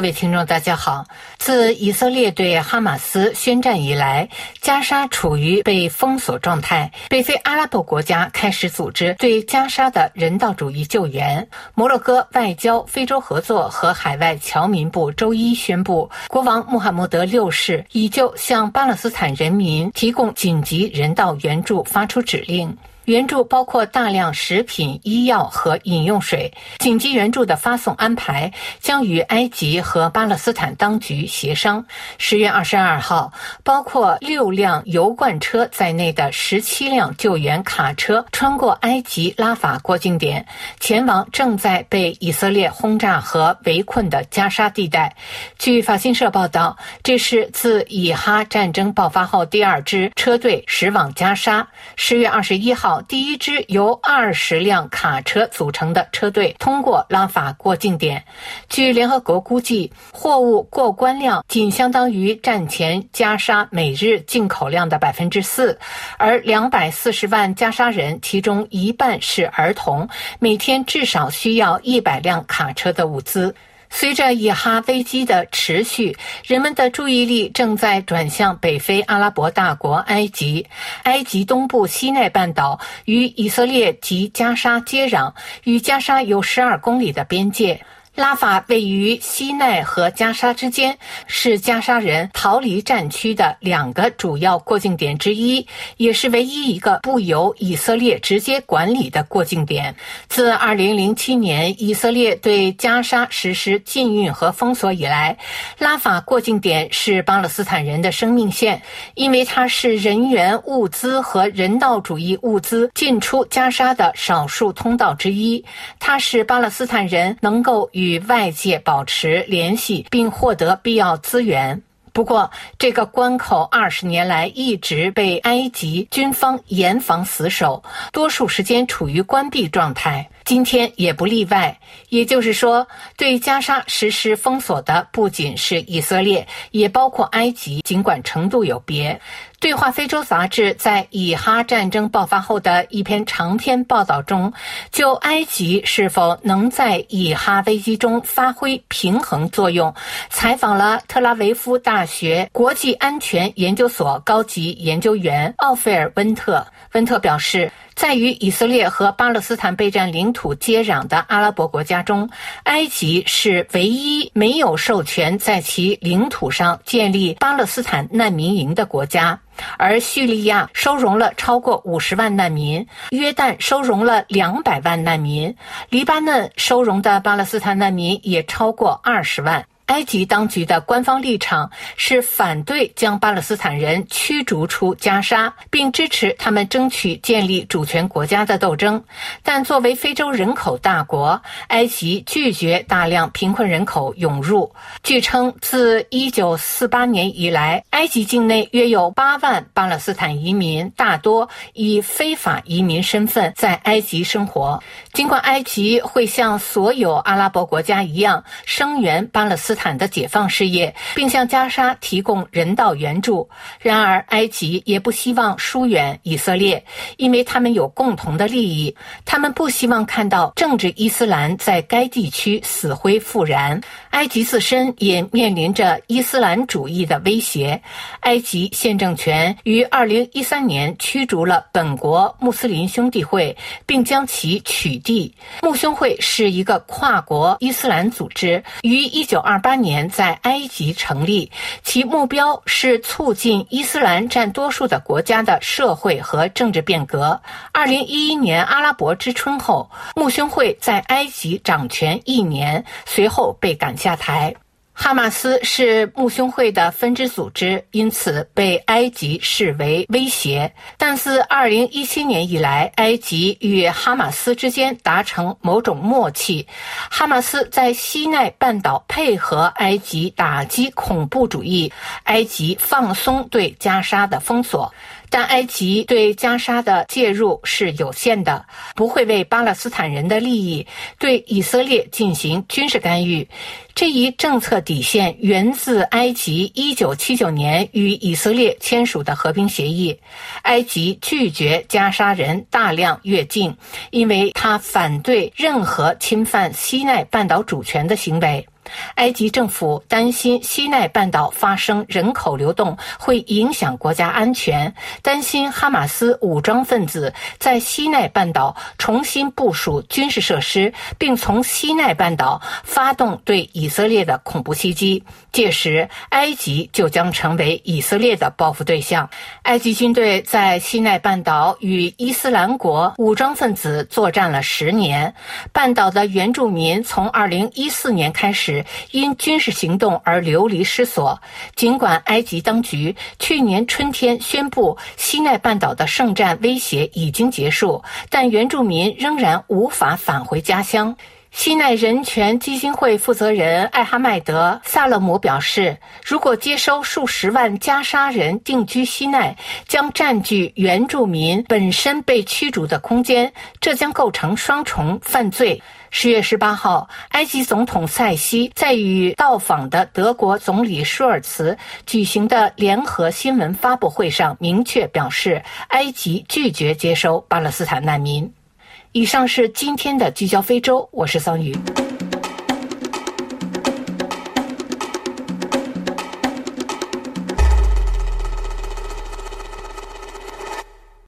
各位听众，大家好。自以色列对哈马斯宣战以来，加沙处于被封锁状态。北非阿拉伯国家开始组织对加沙的人道主义救援。摩洛哥外交、非洲合作和海外侨民部周一宣布，国王穆罕默德六世已就向巴勒斯坦人民提供紧急人道援助发出指令。援助包括大量食品、医药和饮用水。紧急援助的发送安排将与埃及和巴勒斯坦当局协商。十月二十二号，包括六辆油罐车在内的十七辆救援卡车穿过埃及拉法过境点，前往正在被以色列轰炸和围困的加沙地带。据法新社报道，这是自以哈战争爆发后第二支车队驶往加沙。十月二十一号。第一支由二十辆卡车组成的车队通过拉法过境点。据联合国估计，货物过关量仅相当于战前加沙每日进口量的百分之四，而两百四十万加沙人，其中一半是儿童，每天至少需要一百辆卡车的物资。随着以哈危机的持续，人们的注意力正在转向北非阿拉伯大国埃及。埃及东部西奈半岛与以色列及加沙接壤，与加沙有十二公里的边界。拉法位于西奈和加沙之间，是加沙人逃离战区的两个主要过境点之一，也是唯一一个不由以色列直接管理的过境点。自2007年以色列对加沙实施禁运和封锁以来，拉法过境点是巴勒斯坦人的生命线，因为它是人员、物资和人道主义物资进出加沙的少数通道之一。它是巴勒斯坦人能够与与外界保持联系并获得必要资源。不过，这个关口二十年来一直被埃及军方严防死守，多数时间处于关闭状态。今天也不例外。也就是说，对加沙实施封锁的不仅是以色列，也包括埃及，尽管程度有别。对话非洲杂志在以哈战争爆发后的一篇长篇报道中，就埃及是否能在以哈危机中发挥平衡作用，采访了特拉维夫大学国际安全研究所高级研究员奥菲尔·温特。温特表示。在与以色列和巴勒斯坦备战领土接壤的阿拉伯国家中，埃及是唯一没有授权在其领土上建立巴勒斯坦难民营的国家。而叙利亚收容了超过五十万难民，约旦收容了两百万难民，黎巴嫩收容的巴勒斯坦难民也超过二十万。埃及当局的官方立场是反对将巴勒斯坦人驱逐出加沙，并支持他们争取建立主权国家的斗争。但作为非洲人口大国，埃及拒绝大量贫困人口涌入。据称，自1948年以来，埃及境内约有8万巴勒斯坦移民，大多以非法移民身份在埃及生活。尽管埃及会像所有阿拉伯国家一样声援巴勒斯坦。坦的解放事业，并向加沙提供人道援助。然而，埃及也不希望疏远以色列，因为他们有共同的利益。他们不希望看到政治伊斯兰在该地区死灰复燃。埃及自身也面临着伊斯兰主义的威胁。埃及现政权于二零一三年驱逐了本国穆斯林兄弟会，并将其取缔。穆兄会是一个跨国伊斯兰组织，于一九二八年在埃及成立，其目标是促进伊斯兰占多数的国家的社会和政治变革。二零一一年阿拉伯之春后，穆兄会在埃及掌权一年，随后被赶下台。哈马斯是穆兄会的分支组织，因此被埃及视为威胁。但自2017年以来，埃及与哈马斯之间达成某种默契，哈马斯在西奈半岛配合埃及打击恐怖主义，埃及放松对加沙的封锁。但埃及对加沙的介入是有限的，不会为巴勒斯坦人的利益对以色列进行军事干预。这一政策底线源自埃及1979年与以色列签署的和平协议。埃及拒绝加沙人大量越境，因为他反对任何侵犯西奈半岛主权的行为。埃及政府担心西奈半岛发生人口流动会影响国家安全，担心哈马斯武装分子在西奈半岛重新部署军事设施，并从西奈半岛发动对以色列的恐怖袭击。届时，埃及就将成为以色列的报复对象。埃及军队在西奈半岛与伊斯兰国武装分子作战了十年，半岛的原住民从2014年开始因军事行动而流离失所。尽管埃及当局去年春天宣布西奈半岛的圣战威胁已经结束，但原住民仍然无法返回家乡。西奈人权基金会负责人艾哈迈德·萨勒姆表示：“如果接收数十万加沙人定居西奈，将占据原住民本身被驱逐的空间，这将构成双重犯罪。”十月十八号，埃及总统塞西在与到访的德国总理舒尔茨举行的联合新闻发布会上明确表示，埃及拒绝接收巴勒斯坦难民。以上是今天的聚焦非洲，我是桑宇。